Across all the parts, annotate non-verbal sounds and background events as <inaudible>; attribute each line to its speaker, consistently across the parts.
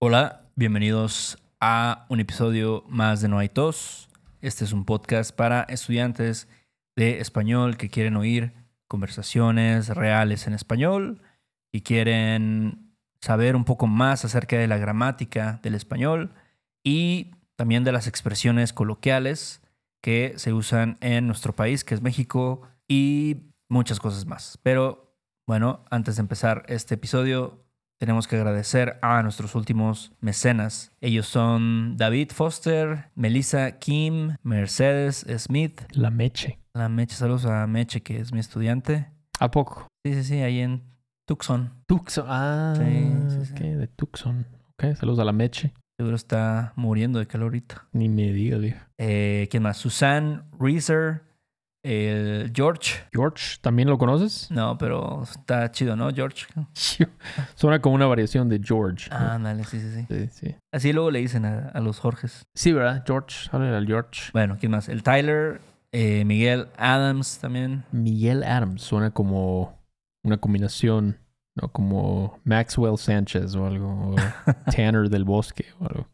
Speaker 1: Hola, bienvenidos a un episodio más de No hay tos. Este es un podcast para estudiantes de español que quieren oír conversaciones reales en español y quieren saber un poco más acerca de la gramática del español y también de las expresiones coloquiales que se usan en nuestro país, que es México, y muchas cosas más. Pero bueno, antes de empezar este episodio, tenemos que agradecer a nuestros últimos mecenas. Ellos son David Foster, Melissa Kim, Mercedes Smith.
Speaker 2: La Meche.
Speaker 1: La Meche, saludos a Meche, que es mi estudiante.
Speaker 2: ¿A poco?
Speaker 1: Sí, sí, sí, ahí en Tucson.
Speaker 2: Tucson. Ah,
Speaker 1: Sí, sí, sí.
Speaker 2: de Tucson. Ok, saludos a la Meche.
Speaker 1: Seguro está muriendo de calor ahorita.
Speaker 2: Ni me digas, viejo.
Speaker 1: Eh, ¿Quién más? Susan Reeser, el George.
Speaker 2: George, ¿también lo conoces? <laughs>
Speaker 1: No, pero está chido, ¿no, George?
Speaker 2: Suena como una variación de George.
Speaker 1: Ah, dale, sí, sí, sí.
Speaker 2: Sí, sí.
Speaker 1: Así luego le dicen a, a los Jorges.
Speaker 2: Sí, ¿verdad? George. Háblale al George.
Speaker 1: Bueno, ¿quién más? El Tyler, eh, Miguel Adams también.
Speaker 2: Miguel Adams. Suena como una combinación, ¿no? Como Maxwell Sánchez o algo. O <laughs> Tanner del Bosque o algo.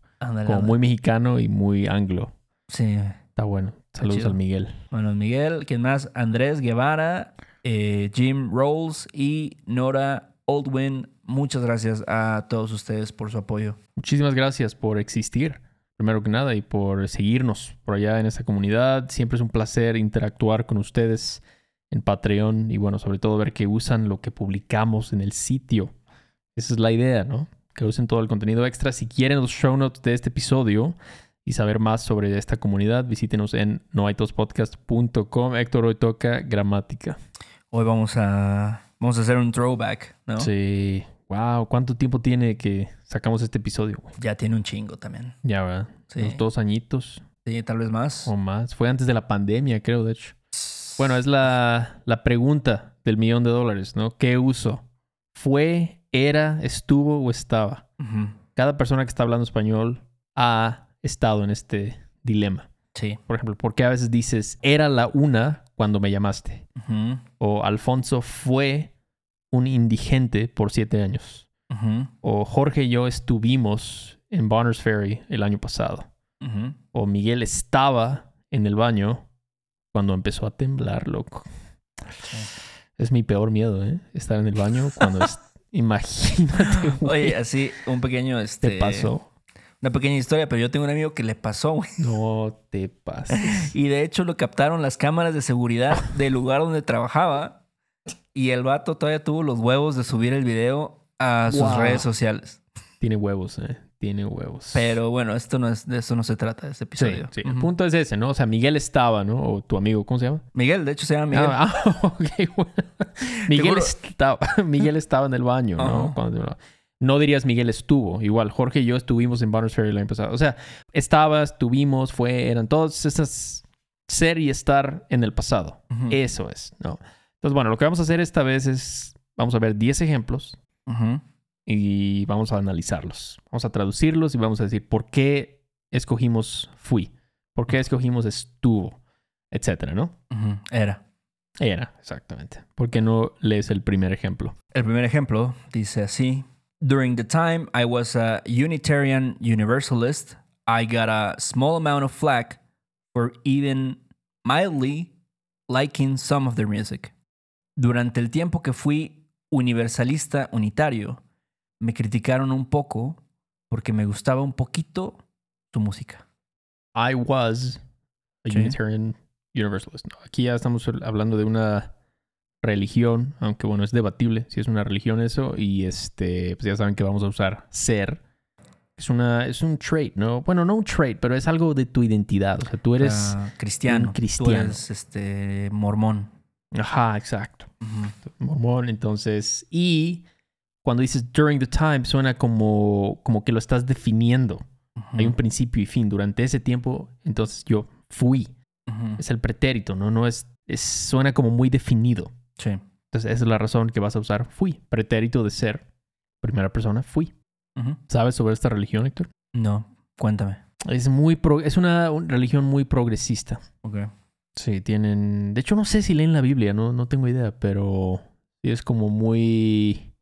Speaker 2: Como muy mexicano y muy anglo.
Speaker 1: Sí.
Speaker 2: Está bueno. Saludos
Speaker 1: chido.
Speaker 2: al Miguel.
Speaker 1: Bueno, el Miguel, ¿quién más? Andrés Guevara, eh, Jim Rolls y Nora Oldwin. Muchas gracias a todos ustedes por su apoyo.
Speaker 2: Muchísimas gracias por existir, primero que nada, y por seguirnos por allá en esta comunidad. Siempre es un placer interactuar con ustedes en Patreon y bueno, sobre todo ver que usan lo que publicamos en el sitio. Esa es la idea, ¿no? Que usen todo el contenido extra. Si quieren los show notes de este episodio y saber más sobre esta comunidad, visítenos en noaitospodcast.com. Héctor hoy toca gramática.
Speaker 1: Hoy vamos a, vamos a hacer un throwback, ¿no?
Speaker 2: Sí. Wow, ¿cuánto tiempo tiene que sacamos este episodio? güey?
Speaker 1: Ya tiene un chingo también.
Speaker 2: Ya, ¿verdad?
Speaker 1: Sí.
Speaker 2: Unos dos añitos.
Speaker 1: Sí, tal vez más.
Speaker 2: O más. Fue antes de la pandemia, creo, de hecho. Bueno, es la, la pregunta del millón de dólares, ¿no? ¿Qué uso? ¿Fue, era, estuvo o estaba? Cada persona que está hablando español ha estado en este dilema.
Speaker 1: Sí.
Speaker 2: Por ejemplo, ¿por qué a veces dices era la una cuando me llamaste? O Alfonso fue un indigente por siete años. O Jorge y yo estuvimos en Bonners Ferry el año pasado. O Miguel estaba en el baño cuando empezó a temblar, loco. Es mi peor miedo, ¿eh? Estar en el baño cuando es... <laughs> Imagínate, güey.
Speaker 1: Oye, así un pequeño, este...
Speaker 2: ¿Te pasó?
Speaker 1: Una pequeña historia, pero yo tengo un amigo que le pasó, güey.
Speaker 2: No te pases. <laughs>
Speaker 1: Y de hecho lo captaron las cámaras de seguridad del lugar donde trabajaba. Y el vato todavía tuvo los huevos de subir el video a sus
Speaker 2: Wow.
Speaker 1: redes sociales.
Speaker 2: Tiene huevos, ¿eh? Tiene huevos.
Speaker 1: Pero bueno, esto no es, de eso no se trata, este
Speaker 2: Sí,
Speaker 1: episodio.
Speaker 2: sí. El
Speaker 1: Ujú.
Speaker 2: punto es ese, ¿no? O sea, Miguel estaba, ¿no? O tu amigo, ¿cómo se llama?
Speaker 1: Miguel, de hecho se llama Miguel.
Speaker 2: Ah, ah, <laughs> ok, bueno. Miguel, estaba, <laughs> Miguel estaba en el baño, ¿no?
Speaker 1: Ajá.
Speaker 2: Cuando- no dirías Miguel estuvo. Igual, Jorge y yo estuvimos en Bonners Ferry el año pasado. O sea, estabas, estuvimos, fue, eran todas esas ser y estar en el pasado. Eso es, ¿no? Entonces, bueno, lo que vamos a hacer esta vez es, vamos a ver 10 ejemplos y vamos a analizarlos. Vamos a traducirlos y vamos a decir por qué escogimos fui, por qué escogimos estuvo, etcétera, ¿no?
Speaker 1: Era.
Speaker 2: Era, exactamente. ¿Por qué no lees el primer ejemplo?
Speaker 1: El primer ejemplo dice así. During the time I was a Unitarian Universalist, I got a small amount of flack for even mildly liking some of their music. Durante el tiempo que fui universalista unitario, me criticaron un poco porque me gustaba un poquito su música.
Speaker 2: I was a
Speaker 1: Sí.
Speaker 2: Unitarian Universalist. No, aquí ya estamos hablando de una religión, aunque bueno, es debatible si es una religión eso. Y este, pues ya saben que vamos a usar ser. Es una, es un trait, ¿no? Bueno, no un trait, pero es algo de tu identidad. O sea, tú eres.
Speaker 1: Cristiano.
Speaker 2: un
Speaker 1: Tú
Speaker 2: cristiano.
Speaker 1: eres este, mormón.
Speaker 2: Ajá, exacto. Mormón, entonces. Y cuando dices during the time, suena como, como que lo estás definiendo. Hay un principio y fin. Durante ese tiempo, entonces yo fui. Es el pretérito, ¿no? No es, es. Suena como muy definido.
Speaker 1: Sí.
Speaker 2: Entonces, esa es la razón que vas a usar fui. Pretérito de ser. Primera persona, fui. ¿Sabes sobre esta religión, Héctor?
Speaker 1: No, cuéntame.
Speaker 2: Es muy pro- es una, una religión muy progresista.
Speaker 1: Ok.
Speaker 2: Sí, tienen. De hecho, no sé si leen la Biblia, no, no tengo idea, pero es como muy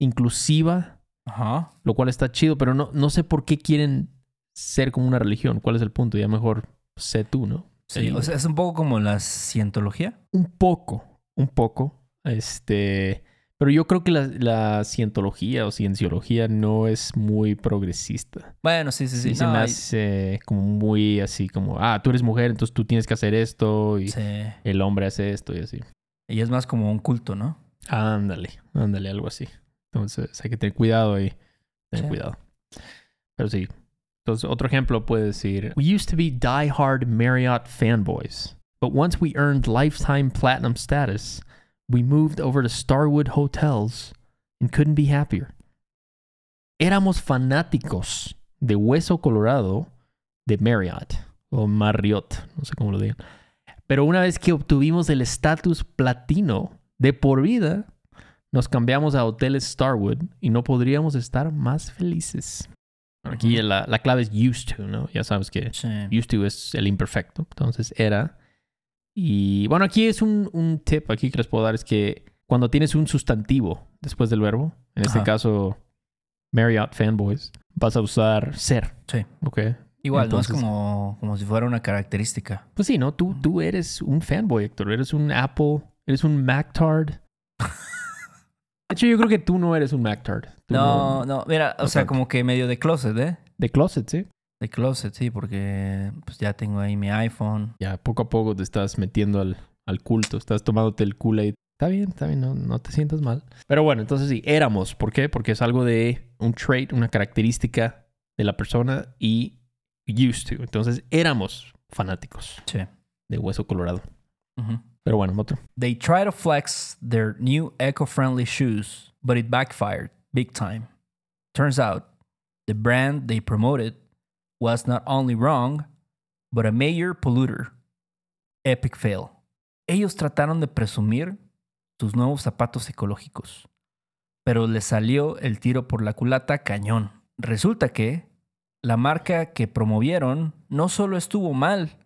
Speaker 2: inclusiva
Speaker 1: Ajá.
Speaker 2: lo cual está chido, pero no, no sé por qué quieren ser como una religión. ¿Cuál es el punto? Ya mejor sé tú, ¿no?
Speaker 1: Sí, o sea, es un poco como la cientología.
Speaker 2: un poco, un poco. Este, pero yo creo que la, la cientología o cienciología no es muy progresista.
Speaker 1: Bueno, sí, sí, sí.
Speaker 2: Sí, se
Speaker 1: No,
Speaker 2: me hace como muy así como, ah, tú eres mujer, entonces tú tienes que hacer esto y
Speaker 1: sí.
Speaker 2: el hombre hace esto y así.
Speaker 1: Y es más como un culto, ¿no?
Speaker 2: Ándale, ándale, algo así. Entonces hay que tener cuidado ahí. Tener
Speaker 1: Sí.
Speaker 2: cuidado. Pero sí. Entonces, otro ejemplo puede decir: We used to be die-hard Marriott fanboys, but once we earned lifetime platinum status, we moved over to Starwood Hotels and couldn't be happier. Éramos fanáticos de Hueso Colorado de Marriott o Marriott, no sé cómo lo digan. Pero una vez que obtuvimos el estatus platino de por vida, nos cambiamos a hoteles Starwood y no podríamos estar más felices. Aquí la, la clave es used to, ¿no? Ya sabes que
Speaker 1: Sí.
Speaker 2: used to es el imperfecto. Entonces era. Y bueno, aquí es un, un tip aquí que les puedo dar: es que cuando tienes un sustantivo después del verbo, en este
Speaker 1: Ajá.
Speaker 2: caso Marriott fanboys, vas a usar ser.
Speaker 1: Sí.
Speaker 2: ¿Ok?
Speaker 1: Igual,
Speaker 2: Entonces-
Speaker 1: no es como, como si fuera una característica.
Speaker 2: Pues sí, ¿no? Tú, tú eres un fanboy, Héctor. Eres un Apple, eres un MacTard. <laughs> De hecho, yo creo que tú no eres un MacTard.
Speaker 1: No, no, mira, o sea, como que medio de closet, ¿eh?
Speaker 2: De closet, sí.
Speaker 1: De closet, sí, porque pues ya tengo ahí mi iPhone.
Speaker 2: Ya poco a poco te estás metiendo al, al culto. Estás tomándote el Kool-Aid. Está bien, está bien, no, no te sientas mal. Pero bueno, entonces sí, éramos. ¿Por qué? Porque es algo de un trait, una característica de la persona y used to. Entonces éramos fanáticos
Speaker 1: Sí.
Speaker 2: de Hueso Colorado.
Speaker 1: Ujú.
Speaker 2: Pero bueno, otro.
Speaker 1: They try to flex their new eco-friendly shoes, but it backfired big time. Turns out, the brand they promoted was not only wrong, but a major polluter. Epic fail. Ellos trataron de presumir sus nuevos zapatos ecológicos, pero les salió el tiro por la culata cañón. Resulta que la marca que promovieron no solo estuvo mal,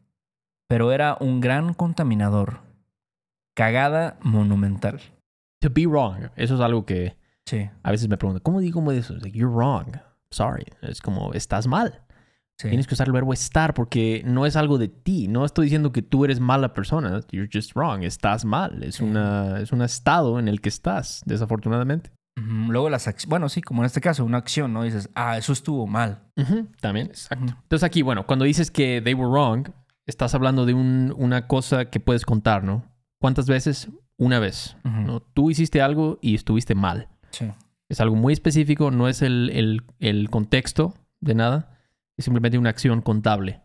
Speaker 1: pero era un gran contaminador. Cagada monumental.
Speaker 2: To be wrong. Eso es algo que
Speaker 1: Sí,
Speaker 2: a veces me preguntan, ¿cómo digo eso? Like, you're wrong. Sorry. Es como, estás mal.
Speaker 1: Sí.
Speaker 2: Tienes que usar el verbo estar porque no es algo de ti. No estoy diciendo que tú eres mala persona. You're just wrong. Estás mal. Es,
Speaker 1: Sí.
Speaker 2: una, es un estado en el que estás, desafortunadamente.
Speaker 1: Luego las acciones, bueno, sí, como en este caso, una acción, ¿no? Dices, ah, eso estuvo mal.
Speaker 2: También, exacto. Entonces aquí, bueno, cuando dices que they were wrong, estás hablando de un- una cosa que puedes contar, ¿no? ¿Cuántas veces? Una vez. ¿no? Tú hiciste algo y estuviste mal.
Speaker 1: Sí.
Speaker 2: Es algo muy específico, no es el, el- el contexto de nada, es simplemente una acción contable.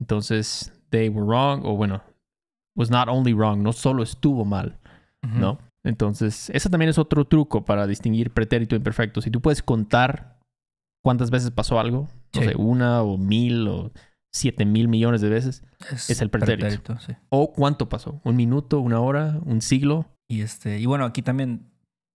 Speaker 2: Entonces, they were wrong, o bueno, was not only wrong, no solo estuvo mal. ¿no? Entonces, ese también es otro truco para distinguir pretérito e imperfecto. Si tú puedes contar cuántas veces pasó algo, no
Speaker 1: Sí.
Speaker 2: sé, una o mil o siete mil millones de veces, es el pretérito.
Speaker 1: sí.
Speaker 2: o cuánto pasó, un minuto, una hora, un siglo,
Speaker 1: Y este, y bueno, aquí también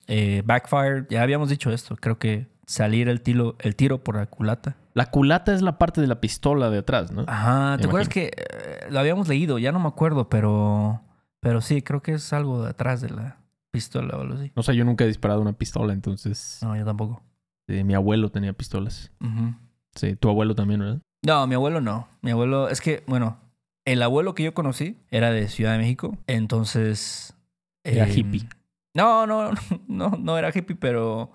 Speaker 1: eh, backfire, ya habíamos dicho esto, creo que salir el tiro, el tiro por la culata.
Speaker 2: La culata es la parte de la pistola de atrás, ¿no?
Speaker 1: Ajá, ¿te
Speaker 2: Me
Speaker 1: acuerdas que eh, lo habíamos leído? Ya no me acuerdo, pero pero sí, creo que es algo de atrás de la pistola o algo así.
Speaker 2: No sé, yo nunca he disparado una pistola, entonces
Speaker 1: No, yo tampoco.
Speaker 2: eh, mi abuelo tenía pistolas.
Speaker 1: Ujú.
Speaker 2: Sí, tu abuelo también, ¿verdad?
Speaker 1: No, mi abuelo no. Mi abuelo, es que, bueno, el abuelo que yo conocí era de Ciudad de México, entonces...
Speaker 2: Era
Speaker 1: em,
Speaker 2: hippie.
Speaker 1: No, no, <laughs> no, no era hippie, pero...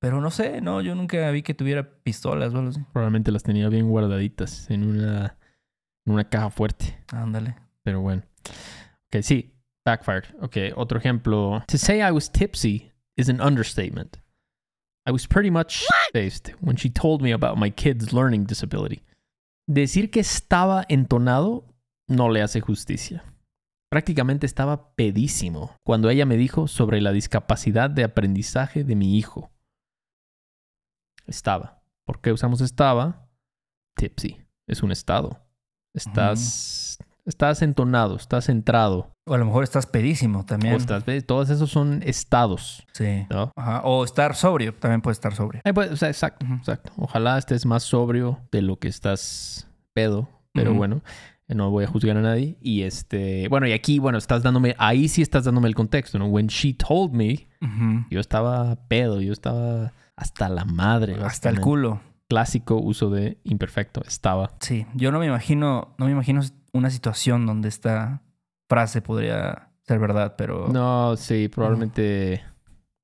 Speaker 1: Pero no sé, no, yo nunca vi que tuviera pistolas o algo así.
Speaker 2: Probablemente las tenía bien guardaditas en una, en una caja fuerte.
Speaker 1: Ándale.
Speaker 2: Pero bueno. Ok, sí. Backfired. Ok, otro ejemplo. To say I was tipsy is an understatement. I was pretty much faced when she told me about my kid's learning disability. Decir que estaba entonado no le hace justicia. Prácticamente estaba pedísimo cuando ella me dijo sobre la discapacidad de aprendizaje de mi hijo. Estaba. ¿Por qué usamos estaba? Tipsy. Es un estado. Estás, estás entonado, estás centrado.
Speaker 1: O a lo mejor estás pedísimo también.
Speaker 2: O estás, ¿ves? Todos esos son estados,
Speaker 1: Sí.
Speaker 2: ¿no?
Speaker 1: Ajá. O estar sobrio, también puede estar sobrio.
Speaker 2: Eh, pues, o sea, exacto, exacto. Ojalá estés más sobrio de lo que estás pedo, pero
Speaker 1: Ujú.
Speaker 2: bueno, eh, no voy a juzgar a nadie. Y este, bueno, y aquí, bueno, estás dándome, ahí sí estás dándome el contexto, ¿no? When she told me, yo estaba pedo, yo estaba hasta la madre.
Speaker 1: Hasta el culo.
Speaker 2: Clásico uso de imperfecto. Estaba.
Speaker 1: Sí, yo no me imagino, no me imagino una situación donde esta frase podría ser verdad, pero
Speaker 2: No, sí, probablemente.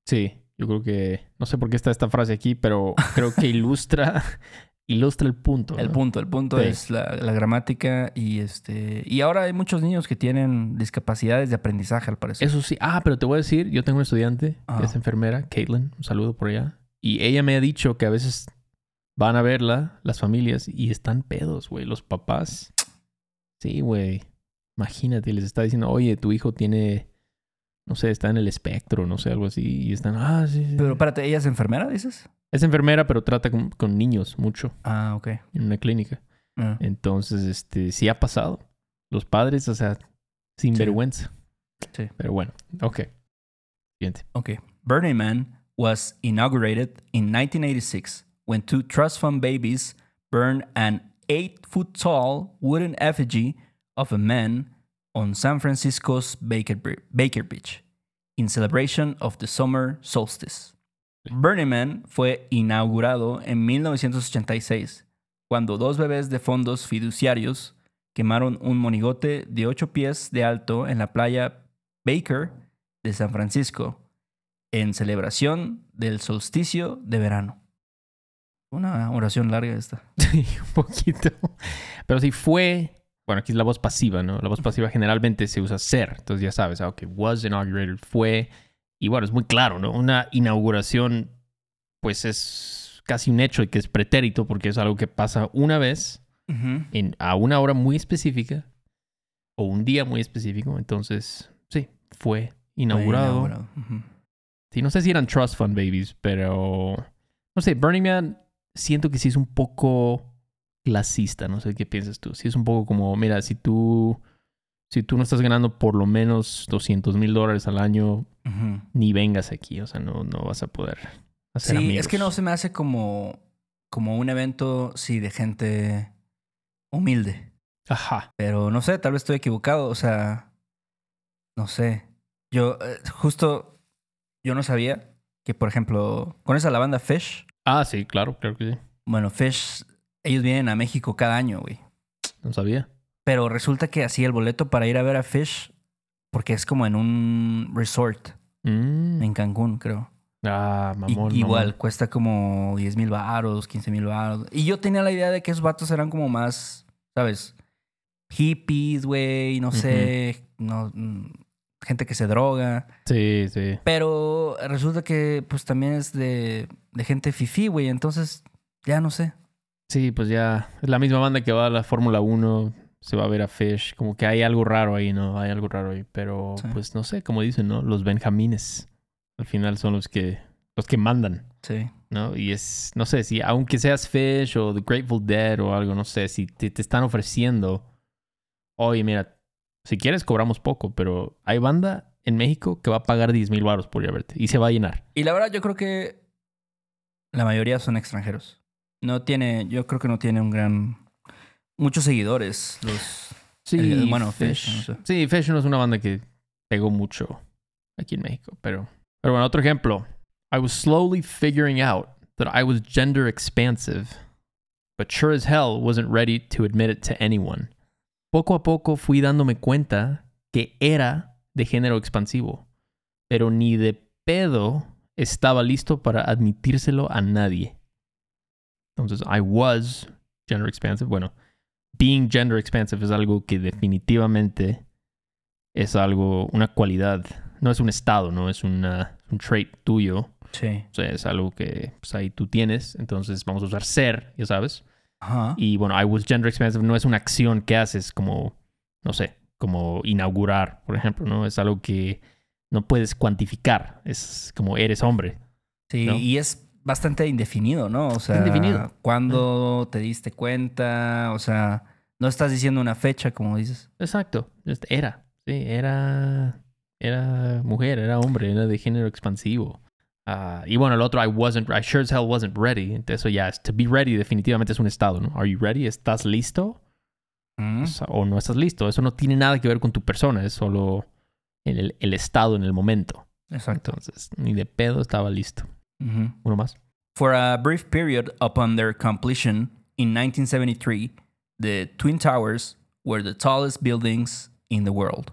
Speaker 2: Sí, yo creo que. No sé por qué está esta frase aquí, pero creo que <laughs> ilustra. ilustra el punto.
Speaker 1: el
Speaker 2: ¿no?
Speaker 1: punto, el punto
Speaker 2: Sí.
Speaker 1: es la, la gramática y este y ahora hay muchos niños que tienen discapacidades de aprendizaje al parecer.
Speaker 2: Eso sí. Ah, pero te voy a decir, yo tengo una estudiante
Speaker 1: Ah.
Speaker 2: que es enfermera, Caitlin, un saludo por allá. Y ella me ha dicho que a veces van a verla, las familias, y están pedos, güey. Los papás. Sí, güey. Imagínate, les está diciendo, oye, tu hijo tiene, no sé, está en el espectro, no sé, algo así. Y están, ah, sí, sí.
Speaker 1: Pero espérate, ¿ella es enfermera, dices?
Speaker 2: Es enfermera, pero trata con, con niños mucho
Speaker 1: Ah, ok.
Speaker 2: en una clínica.
Speaker 1: Ah.
Speaker 2: Entonces, este, sí ha pasado. Los padres, o sea, sin
Speaker 1: Sí.
Speaker 2: vergüenza.
Speaker 1: Sí.
Speaker 2: Pero bueno, ok. Siguiente.
Speaker 1: Okay. Burning Man was inaugurated in 1986 when two trust fund babies burned an eight foot tall wooden effigy of a man on San Francisco's Baker, Baker Beach in celebration of the summer solstice. Burning Man fue inaugurado en 1986 cuando dos bebés de fondos fiduciarios quemaron un monigote de 8 pies de alto en la playa Baker de San Francisco en celebración del solsticio de verano. Una oración larga esta. <laughs>
Speaker 2: Sí, un poquito. Pero sí fue. Bueno, aquí es la voz pasiva, ¿no? La voz pasiva generalmente se usa ser. Entonces ya sabes, ah, ok, was inaugurated, fue. Y bueno, es muy claro, ¿no? Una inauguración, pues es casi un hecho y que es pretérito porque es algo que pasa una vez en, a una hora muy específica o un día muy específico. Entonces, sí, fue
Speaker 1: Fue
Speaker 2: inaugurado.
Speaker 1: inaugurado. Ujú.
Speaker 2: Sí, no sé si eran Trust Fund Babies, pero. No sé, Burning Man siento que sí es un poco clasista. No sé qué piensas tú. Sí es un poco como, mira, si tú. Si tú no estás ganando por lo menos 200 mil dólares al año, ni vengas aquí. O sea, no, no vas a poder hacer
Speaker 1: Sí,
Speaker 2: amigos.
Speaker 1: es que no se me hace como, como un evento, sí, de gente humilde.
Speaker 2: Ajá.
Speaker 1: Pero no sé, tal vez estoy equivocado. O sea, no sé. Yo, eh, justo, yo no sabía que, por ejemplo, con esa la banda Fish,
Speaker 2: Ah, sí, claro, claro que sí.
Speaker 1: bueno, Fish, ellos vienen a México cada año, güey.
Speaker 2: No sabía.
Speaker 1: Pero resulta que así el boleto para ir a ver a Fish, porque es como en un resort
Speaker 2: Mm.
Speaker 1: en Cancún, creo.
Speaker 2: Ah,
Speaker 1: Y-
Speaker 2: mamón.
Speaker 1: igual,
Speaker 2: mamón.
Speaker 1: cuesta como 10 mil baros, 15 mil baros. Y yo tenía la idea de que esos vatos eran como más, ¿sabes? Hippies, güey, no sé, no, mm, gente que se droga.
Speaker 2: Sí, sí.
Speaker 1: Pero resulta que pues también es de, de gente fifí, güey. Entonces, ya no sé.
Speaker 2: Sí, pues ya es la misma banda que va a la Fórmula 1, se va a ver a Fish, como que hay algo raro ahí, ¿no? Hay algo raro ahí, pero
Speaker 1: Sí.
Speaker 2: pues no sé, como dicen, ¿no? Los benjamines al final son los que los que mandan,
Speaker 1: Sí.
Speaker 2: ¿no? Y es, no sé, si aunque seas Fish o The Grateful Dead o algo, no sé, si te, te están ofreciendo, oye, mira, si quieres cobramos poco, pero hay banda en México que va a pagar 10 mil baros por ir a verte y se va a llenar.
Speaker 1: Y la verdad, yo creo que la mayoría son extranjeros. No tiene, yo creo que no tiene un gran. Muchos seguidores. Los.
Speaker 2: Sí,
Speaker 1: El- bueno, Fish, no sé.
Speaker 2: Sí, Fish no es una banda que pegó mucho aquí en México, pero... Pero bueno, otro ejemplo. I was slowly figuring out that I was gender expansive, but sure as hell wasn't ready to admit it to anyone. Poco a poco fui dándome cuenta que era de género expansivo, pero ni de pedo estaba listo para admitírselo a nadie. Entonces, I was gender expansive. Bueno, being gender expansive es algo que definitivamente es algo, una cualidad. No es un estado, no es una, un trait tuyo.
Speaker 1: Sí.
Speaker 2: O sea, es algo que pues, ahí tú tienes. Entonces vamos a usar ser, ya sabes.
Speaker 1: Ajá.
Speaker 2: Y bueno, I was gender expansive no es una acción que haces como, no sé, como inaugurar, por ejemplo, ¿no? Es algo que no puedes cuantificar. Es como eres hombre.
Speaker 1: Sí,
Speaker 2: ¿no?
Speaker 1: y es bastante indefinido, ¿no? O sea,
Speaker 2: Indefinido.
Speaker 1: ¿cuándo te diste cuenta? O sea, no estás diciendo una fecha, como dices.
Speaker 2: Exacto. Just Era. Sí, era. Era mujer, era hombre, era de género expansivo. Ah, y bueno, el otro, I wasn't, I sure as hell wasn't ready. Entonces, eso ya es, to be ready definitivamente es un estado, ¿no? Are you ready? ¿Estás listo?
Speaker 1: Mm.
Speaker 2: O sea, O no estás listo. Eso no tiene nada que ver con tu persona, es solo el, el estado en el momento.
Speaker 1: Exacto.
Speaker 2: Entonces, ni de pedo estaba listo.
Speaker 1: Ujú.
Speaker 2: Uno más.
Speaker 1: For a brief period upon their completion in 1973, the Twin Towers were the tallest buildings in the world.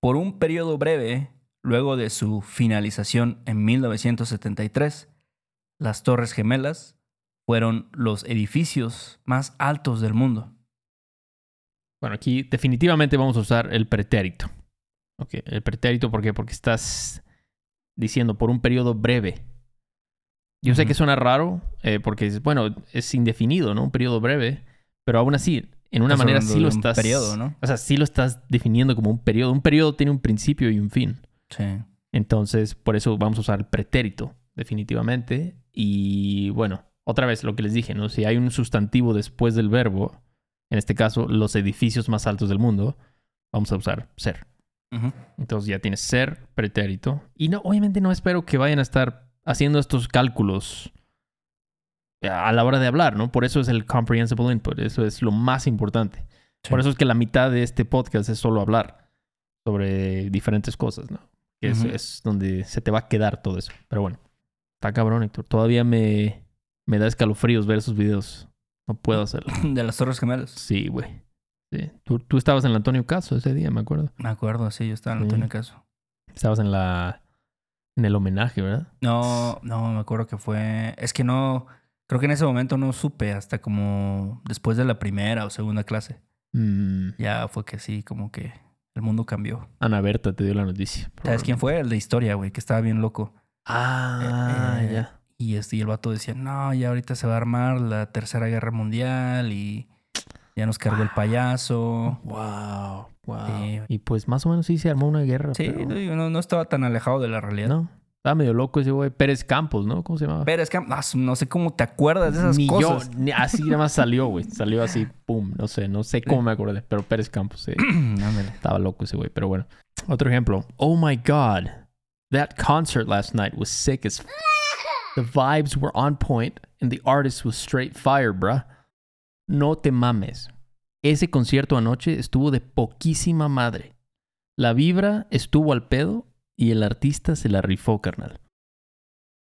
Speaker 1: Por un periodo breve, luego de su finalización en 1973, las Torres Gemelas fueron los edificios más altos del mundo.
Speaker 2: Bueno, aquí definitivamente vamos a usar el pretérito. Ok, el pretérito, ¿por qué? Porque estás diciendo por un periodo breve. Yo sé que suena raro, eh, porque es, bueno, es indefinido, ¿no? Un periodo breve, pero aún así, en una
Speaker 1: Estás
Speaker 2: manera sí lo
Speaker 1: un
Speaker 2: estás.
Speaker 1: periodo, ¿no?
Speaker 2: O sea, sí lo estás definiendo como un periodo. Un periodo tiene un principio y un fin.
Speaker 1: Sí.
Speaker 2: Entonces, por eso vamos a usar el pretérito, definitivamente. Y bueno, otra vez lo que les dije, ¿no? Si hay un sustantivo después del verbo, en este caso, los edificios más altos del mundo, vamos a usar ser. Entonces ya tienes ser, pretérito. Y no, obviamente no espero que vayan a estar haciendo estos cálculos a la hora de hablar, ¿no? Por eso es el comprehensible input. Eso es lo más importante.
Speaker 1: Sí.
Speaker 2: Por eso es que la mitad de este podcast es solo hablar sobre diferentes cosas, ¿no? Que es, donde se te va a quedar todo eso. Pero bueno, está cabrón, Héctor. Todavía me, me da escalofríos ver esos videos. No puedo hacerlo. <laughs>
Speaker 1: De las Torres Gemelas.
Speaker 2: Sí, güey. Sí. Tú, tú estabas en el Antonio Caso ese día, me acuerdo.
Speaker 1: Me acuerdo, sí, yo estaba en
Speaker 2: Sí.
Speaker 1: Antonio Caso.
Speaker 2: Estabas en la en el homenaje, ¿verdad?
Speaker 1: No, no, me acuerdo que fue. Es que no. Creo que en ese momento no supe hasta como después de la primera o segunda clase.
Speaker 2: Mm,
Speaker 1: Ya fue que sí, como que el mundo cambió.
Speaker 2: Ana Berta te dio la noticia.
Speaker 1: ¿Sabes quién fue? El de historia, güey, que estaba bien loco.
Speaker 2: Ah,
Speaker 1: Eh, eh,
Speaker 2: ya.
Speaker 1: Y, este, y el vato decía, no, ya ahorita se va a armar la tercera guerra mundial y ya nos cargó el payaso.
Speaker 2: Wow, wow. Y pues más o menos sí se armó una guerra.
Speaker 1: Sí,
Speaker 2: pero-
Speaker 1: no, no estaba tan alejado de la realidad.
Speaker 2: No, estaba medio loco ese güey. Pérez Campos, ¿no? ¿Cómo se llamaba?
Speaker 1: Es que ah, no sé cómo te acuerdas de esas
Speaker 2: ni
Speaker 1: cosas.
Speaker 2: yo, ni- así nada más salió, <laughs> güey. Salió así, pum, no sé, no sé cómo me acordé, pero Pérez Campos, sí. <clears throat> Estaba loco ese güey, pero bueno. Otro ejemplo. Oh my God. That concert last night was sick as f- The vibes were on point and the artist was straight fire, bruh. No te mames. Ese concierto anoche estuvo de poquísima madre. La vibra estuvo al pedo y el artista se la rifó, carnal.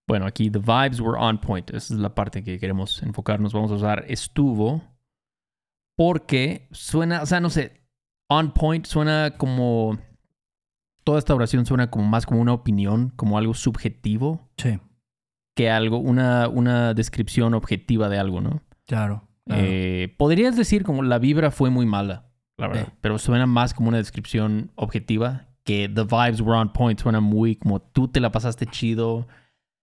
Speaker 2: Bueno, aquí the vibes were on point. Esa es la parte que queremos enfocarnos. Vamos a usar estuvo porque suena, o sea, no sé, on point suena como toda esta oración suena como más como una opinión, como algo subjetivo
Speaker 1: Sí,
Speaker 2: que algo, una, una descripción objetiva de algo, ¿no?
Speaker 1: claro. claro.
Speaker 2: Eh, podrías decir como la vibra fue muy mala, la verdad,
Speaker 1: Sí.
Speaker 2: pero suena más como una descripción objetiva que the vibes were on point, suena muy como tú te la pasaste chido,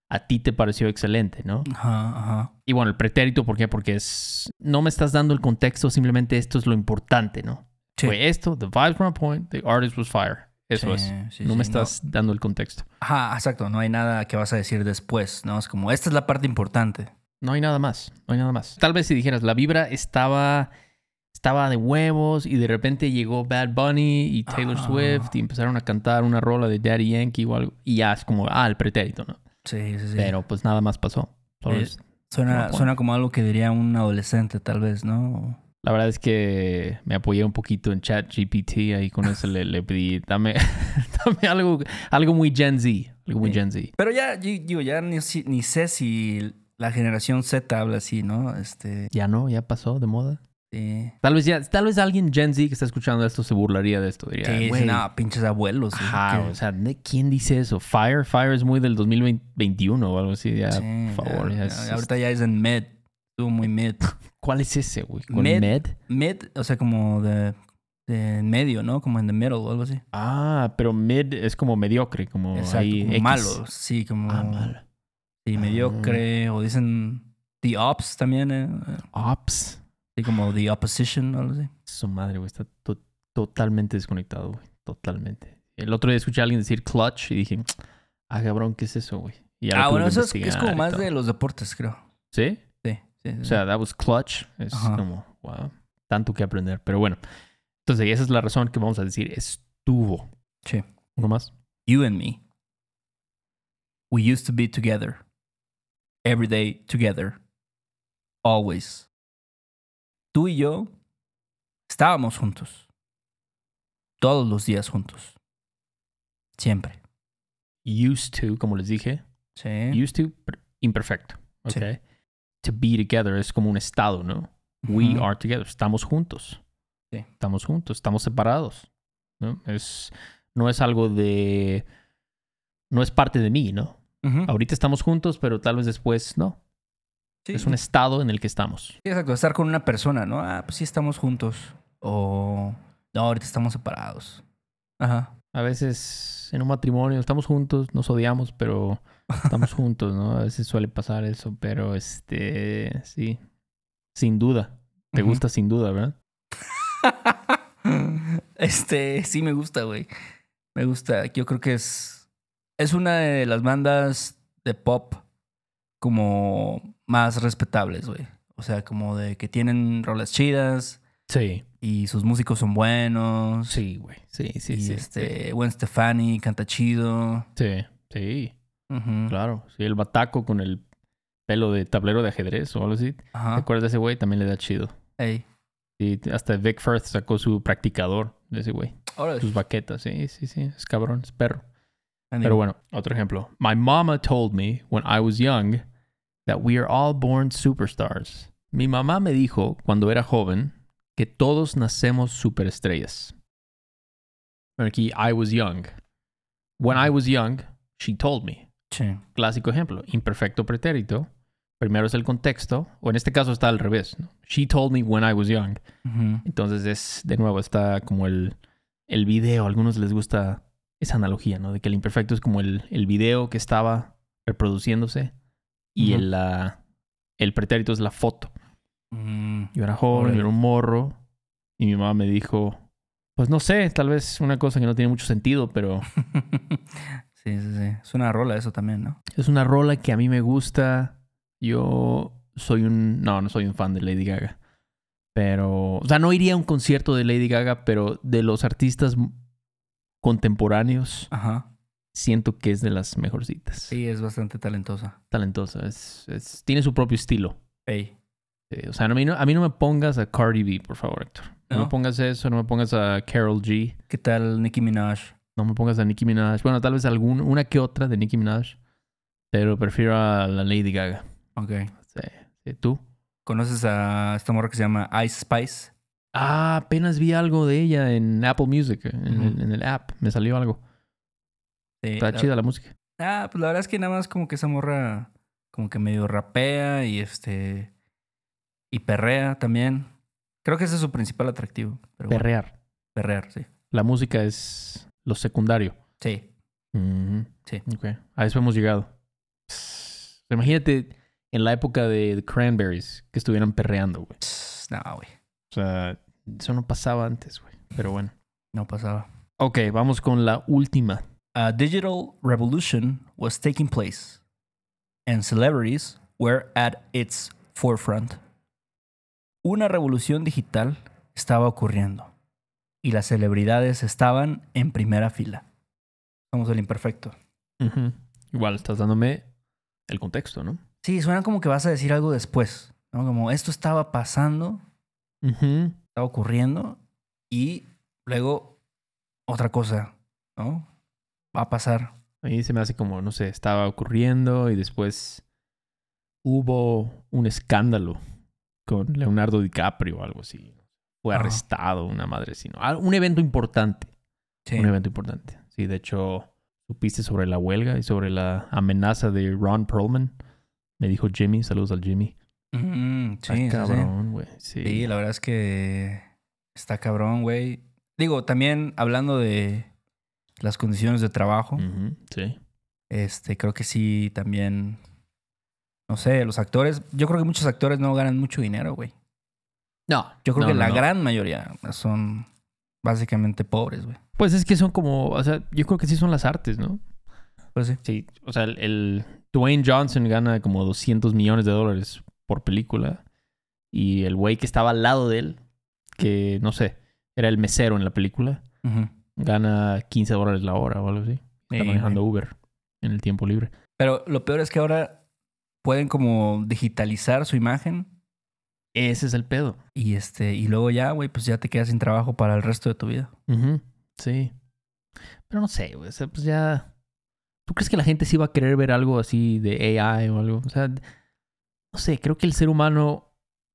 Speaker 2: a ti te pareció excelente, ¿no?
Speaker 1: Ajá, ajá.
Speaker 2: Y bueno, el pretérito, ¿por qué? Porque es, no me estás dando el contexto, simplemente esto es lo importante, ¿no?
Speaker 1: Sí.
Speaker 2: Fue esto, the vibes were on point, the artist was fire. Eso
Speaker 1: Sí,
Speaker 2: es.
Speaker 1: sí,
Speaker 2: no me estás dando el contexto.
Speaker 1: Ajá, exacto. No hay nada que vas a decir después, ¿no? Es como, esta es la parte importante.
Speaker 2: No hay nada más, no hay nada más. Tal vez si dijeras, la vibra estaba, estaba de huevos y de repente llegó Bad Bunny y Taylor
Speaker 1: Ah.
Speaker 2: Swift y empezaron a cantar una rola de Daddy Yankee o algo. Y ya es como, ah, el pretérito, ¿no?
Speaker 1: Sí, sí, sí.
Speaker 2: Pero pues nada más pasó. Solo
Speaker 1: Eh,
Speaker 2: es-
Speaker 1: suena, suena como algo que diría un adolescente, tal vez, ¿no?
Speaker 2: La verdad es que me apoyé un poquito en chat GPT, ahí con eso le, le pedí, <laughs> dame, <laughs> dame algo, algo muy Gen Z, algo muy
Speaker 1: Sí.
Speaker 2: Gen Z.
Speaker 1: Pero ya, digo, ya ni, ni sé si la generación Z habla así, ¿no? Este,
Speaker 2: Ya no, ya pasó de moda.
Speaker 1: Sí.
Speaker 2: Tal vez ya, tal vez alguien Gen Z que está escuchando esto se burlaría de esto. Diría,
Speaker 1: Sí,
Speaker 2: "Güey,
Speaker 1: sí, no, pinches abuelos.
Speaker 2: Ajá, o sea, ¿de ¿quién dice eso? Fire, Fire es muy del 2021 o algo así. Ya,
Speaker 1: sí,
Speaker 2: por favor.
Speaker 1: ya-
Speaker 2: ya
Speaker 1: ya-
Speaker 2: es-
Speaker 1: ahorita ya es en mid. Estuvo muy mid. <laughs>
Speaker 2: ¿Cuál es ese, güey? ¿Con
Speaker 1: Med.
Speaker 2: Med?
Speaker 1: O sea, como de, medio, ¿no? Como en the middle o algo así.
Speaker 2: Ah, pero Mid es como mediocre, como
Speaker 1: Exacto,
Speaker 2: ahí
Speaker 1: como malo. Sí, como...
Speaker 2: Ah, malo.
Speaker 1: Sí, mediocre. O dicen the ops también. eh, eh,
Speaker 2: Ops.
Speaker 1: Sí, como the opposition o algo así.
Speaker 2: Su madre, güey. Está to- totalmente desconectado, güey. Totalmente. El otro día escuché a alguien decir clutch y dije, ah, cabrón, ¿qué es eso, güey?
Speaker 1: Ah, bueno,
Speaker 2: que
Speaker 1: eso es, como más de los deportes, creo.
Speaker 2: ¿Sí?
Speaker 1: Sí, sí, sí.
Speaker 2: O sea, that was clutch. Es
Speaker 1: Ajá.
Speaker 2: como, wow, tanto que aprender. Pero bueno, entonces esa es la razón que vamos a decir estuvo.
Speaker 1: Sí.
Speaker 2: ¿Uno más?
Speaker 1: You and me. We used to be together. Every day together. Always. Tú y yo estábamos juntos. Todos los días juntos. Siempre.
Speaker 2: Used to, como les dije.
Speaker 1: Sí.
Speaker 2: Used to, per- imperfecto.
Speaker 1: Sí.
Speaker 2: Okay. To be together es como un estado, ¿no? We are together. Estamos juntos.
Speaker 1: Sí.
Speaker 2: Estamos juntos. Estamos separados. ¿no? Es, no es algo de. No es parte de mí, ¿no? Ahorita estamos juntos, pero tal vez después no.
Speaker 1: Sí.
Speaker 2: Es un estado en el que estamos.
Speaker 1: Sí, exacto. Estar con una persona, ¿no? Ah, pues sí estamos juntos. O. No, ahorita estamos separados. Ajá.
Speaker 2: A veces en un matrimonio estamos juntos, nos odiamos, pero estamos <laughs> juntos, ¿no? A veces suele pasar eso, pero este. Sí. Sin duda. Te gusta sin duda, ¿verdad? <laughs>
Speaker 1: Este, sí me gusta, güey. Me gusta. Yo creo que es. Es una de las bandas de pop como más respetables, güey. O sea, como de que tienen rolas chidas
Speaker 2: Sí.
Speaker 1: y sus músicos son buenos.
Speaker 2: Sí, güey. Sí, sí,
Speaker 1: y
Speaker 2: sí.
Speaker 1: este, Gwen Stefani canta chido.
Speaker 2: Sí, sí,
Speaker 1: Ujú.
Speaker 2: claro. Sí, el bataco con el pelo de tablero de ajedrez o algo así. ¿Te
Speaker 1: Ajá.
Speaker 2: acuerdas de ese güey? También le da chido.
Speaker 1: Ey.
Speaker 2: Y hasta Vic Firth sacó su practicador de ese güey. Sus baquetas. Sí, sí, sí. Es cabrón, es perro. Pero bueno, otro ejemplo. My mama told me when I was young that we are all born superstars. Mi mamá me dijo cuando era joven que todos nacemos superestrellas. Aquí, I was young. When I was young, she told me.
Speaker 1: Sí.
Speaker 2: Clásico ejemplo. Imperfecto pretérito. Primero es el contexto, o en este caso está al revés. ¿no? She told me when I was young. Entonces es, de nuevo, está como el, el video. A algunos les gusta esa analogía, ¿no? De que el imperfecto es como el, el video que estaba reproduciéndose y el, la- el pretérito es la foto.
Speaker 1: Mm.
Speaker 2: Yo era joven, yo era un morro y mi mamá me dijo, pues no sé, tal vez una cosa que no tiene mucho sentido, pero <laughs>
Speaker 1: sí, sí, sí. Es una rola eso también, ¿no?
Speaker 2: es una rola que a mí me gusta. Yo soy un, no, no soy un fan de Lady Gaga. Pero, o sea, no iría a un concierto de Lady Gaga, pero de los artistas contemporáneos,
Speaker 1: Ajá.
Speaker 2: Siento que es de las mejorcitas.
Speaker 1: Sí, es bastante talentosa.
Speaker 2: Talentosa. Es, es- tiene su propio estilo.
Speaker 1: Ey.
Speaker 2: Eh, o sea, a mí, no, a mí no me pongas a Cardi B, por favor, Héctor. No,
Speaker 1: ¿No?
Speaker 2: me pongas eso, no me pongas a Carol G,
Speaker 1: ¿Qué tal Nicki Minaj?
Speaker 2: no me pongas a Nicki Minaj. Bueno, tal vez algún, una que otra de Nicki Minaj, pero prefiero a la Lady Gaga.
Speaker 1: Ok.
Speaker 2: Sí, ¿Tú?
Speaker 1: ¿Conoces a esta morra que se llama Ice Spice?
Speaker 2: Ah, apenas vi algo de ella en Apple Music, en, el,
Speaker 1: Ujú.
Speaker 2: en el app. Me salió algo.
Speaker 1: Sí,
Speaker 2: Está
Speaker 1: la-
Speaker 2: chida la música.
Speaker 1: Ah, pues la verdad es que nada más como que esa morra como que medio rapea y este y perrea también. Creo que ese es su principal atractivo. Pero bueno,
Speaker 2: Perrear.
Speaker 1: perrear, sí.
Speaker 2: La música es lo secundario.
Speaker 1: Sí. Sí.
Speaker 2: Ok. A eso hemos llegado. Imagínate en la época de The Cranberries que estuvieran perreando, güey.
Speaker 1: No, güey.
Speaker 2: O sea, eso no pasaba antes, güey. Pero bueno.
Speaker 1: No pasaba.
Speaker 2: Ok, vamos con la última.
Speaker 1: A digital revolution was taking place and celebrities were at its forefront. Una revolución digital estaba ocurriendo y las celebridades estaban en primera fila. Somos el imperfecto.
Speaker 2: Igual estás dándome el contexto, ¿no?
Speaker 1: Sí, suena como que vas a decir algo después, ¿no? Como esto estaba pasando, estaba ocurriendo y luego otra cosa, ¿no? Va a pasar.
Speaker 2: A mí se me hace como, no sé, estaba ocurriendo y después hubo un escándalo con Leonardo DiCaprio o algo así. Fue
Speaker 1: Ajá.
Speaker 2: arrestado, una madre así, ¿no? Ah, Un evento importante.
Speaker 1: Sí.
Speaker 2: Un evento importante. Sí, de hecho, supiste sobre la huelga y sobre la amenaza de Ron Perlman. Me dijo Jimmy, saludos al Jimmy.
Speaker 1: Mm, sí, sí, sí.
Speaker 2: cabrón, güey. Sí.
Speaker 1: Sí, la verdad es que está cabrón, güey. Digo, también hablando de las condiciones de trabajo,
Speaker 2: sí.
Speaker 1: este, creo que sí también, no sé, los actores, yo creo que muchos actores no ganan mucho dinero, güey.
Speaker 2: No,
Speaker 1: Yo creo
Speaker 2: no,
Speaker 1: que
Speaker 2: no,
Speaker 1: la
Speaker 2: no.
Speaker 1: gran mayoría son básicamente pobres, güey.
Speaker 2: Pues es que son como, o sea, yo creo que sí son las artes, ¿no?
Speaker 1: Pues sí.
Speaker 2: Sí, o sea, el, el Dwayne Johnson gana como 200 millones de dólares por película. Y el güey que estaba al lado de él, que no sé, era el mesero en la película,
Speaker 1: Ujú.
Speaker 2: Gana 15 dólares la hora o algo así. Está manejando. Uber en el tiempo libre.
Speaker 1: Pero lo peor es que ahora pueden como digitalizar su imagen
Speaker 2: Ese es el pedo.
Speaker 1: y este y luego ya, güey, pues ya te quedas sin trabajo para el resto de tu vida.
Speaker 2: Ujú, Sí. Pero no sé, güey. O sea, pues ya. ¿Tú crees que la gente sí va a querer ver algo así de AI o algo? O sea, no sé, creo que el ser humano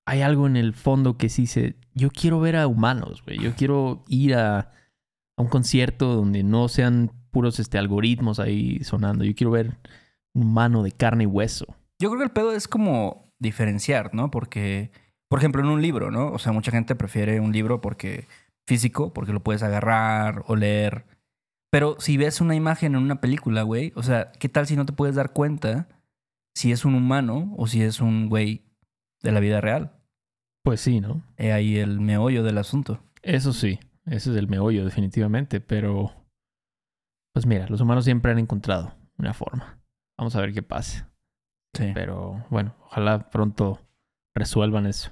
Speaker 2: hay algo en el fondo que sí se... Yo quiero ver a humanos, güey. Yo quiero ir a, a un concierto donde no sean puros este, algoritmos ahí sonando. Yo quiero ver un humano de carne y hueso.
Speaker 1: Yo creo que el pedo es como diferenciar, ¿no? Porque, por ejemplo, en un libro, ¿no? O sea, mucha gente prefiere un libro porque físico, porque lo puedes agarrar o leer. Pero si ves una imagen en una película, güey, o sea, ¿qué tal si no te puedes dar cuenta si es un humano o si es un güey de la vida real?
Speaker 2: Pues sí, ¿no?
Speaker 1: He ahí el meollo del asunto.
Speaker 2: Eso sí, ese es el meollo definitivamente, pero pues mira, los humanos siempre han encontrado una forma. Vamos a ver qué pasa.
Speaker 1: Sí.
Speaker 2: Pero bueno, ojalá pronto resuelvan eso.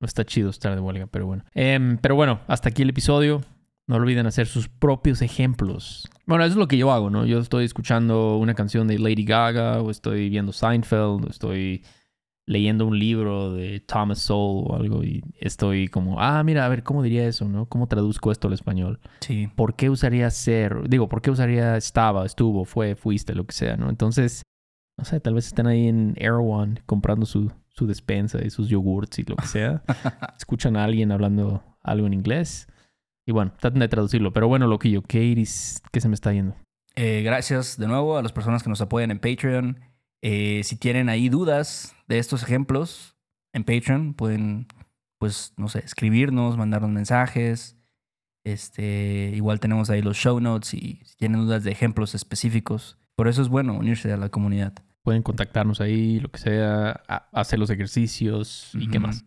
Speaker 2: No está chido estar de huelga, pero bueno. Em, pero bueno, hasta aquí el episodio. No olviden hacer sus propios ejemplos. Bueno, eso es lo que yo hago, ¿no? Yo estoy escuchando una canción de Lady Gaga, o estoy viendo Seinfeld, o estoy leyendo un libro de Thomas Sowell o algo, y estoy como, ah, mira, a ver, ¿cómo diría eso, no? ¿Cómo traduzco esto al español?
Speaker 1: Sí.
Speaker 2: ¿Por qué usaría ser? Digo, ¿por qué usaría estaba, estuvo, fue, fuiste, lo que sea, ¿no? Entonces, no sé, tal vez están ahí en Erewhon comprando su, su despensa y sus yogurts y lo que sea. <laughs> Escuchan a alguien hablando algo en inglés. Y bueno, traten de traducirlo. Pero bueno, loquillo, ¿qué iris? ¿Qué se me está yendo?
Speaker 1: Eh, gracias de nuevo a las personas que nos apoyan en Patreon. Eh, si tienen ahí dudas de estos ejemplos en Patreon, pueden, pues, no sé, escribirnos, mandarnos mensajes. Este, igual tenemos ahí los show notes y si tienen dudas de ejemplos específicos. Por eso es bueno unirse a la comunidad.
Speaker 2: Pueden contactarnos ahí, lo que sea, hacer los ejercicios y qué más.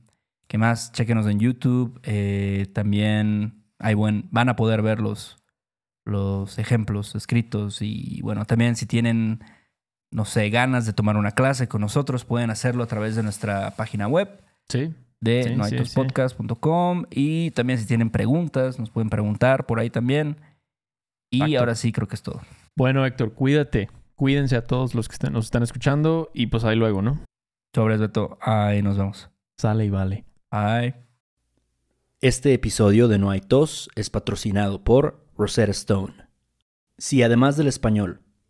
Speaker 1: ¿Qué más? Chequenos en YouTube. Eh, también hay buen, van a poder ver los, los ejemplos escritos. Y bueno, también si tienen, no sé, ganas de tomar una clase con nosotros, pueden hacerlo a través de nuestra página web
Speaker 2: Sí,
Speaker 1: de
Speaker 2: Sí, sí,
Speaker 1: noaitospodcast.com. Y también si tienen preguntas, nos pueden preguntar por ahí también. Y ahora sí, creo que es todo.
Speaker 2: Bueno, Héctor, cuídate. Cuídense a todos los que estén- nos están escuchando y pues ahí luego, ¿no?
Speaker 1: Sobres, Beto. Ahí nos vemos.
Speaker 2: Sale y vale.
Speaker 1: Bye. Este episodio de No hay tos es patrocinado por Rosetta Stone. Si además del español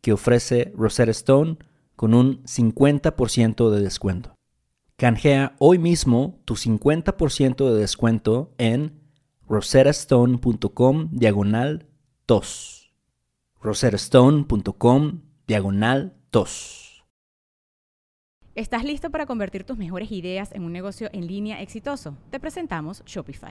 Speaker 1: que ofrece Rosetta Stone con un 50% de descuento. Canjea hoy mismo tu 50% de descuento en rosettastone.com diagonal tos. rosettastone.com diagonal tos.
Speaker 3: ¿Estás listo para convertir tus mejores ideas en un negocio en línea exitoso? Te presentamos Shopify.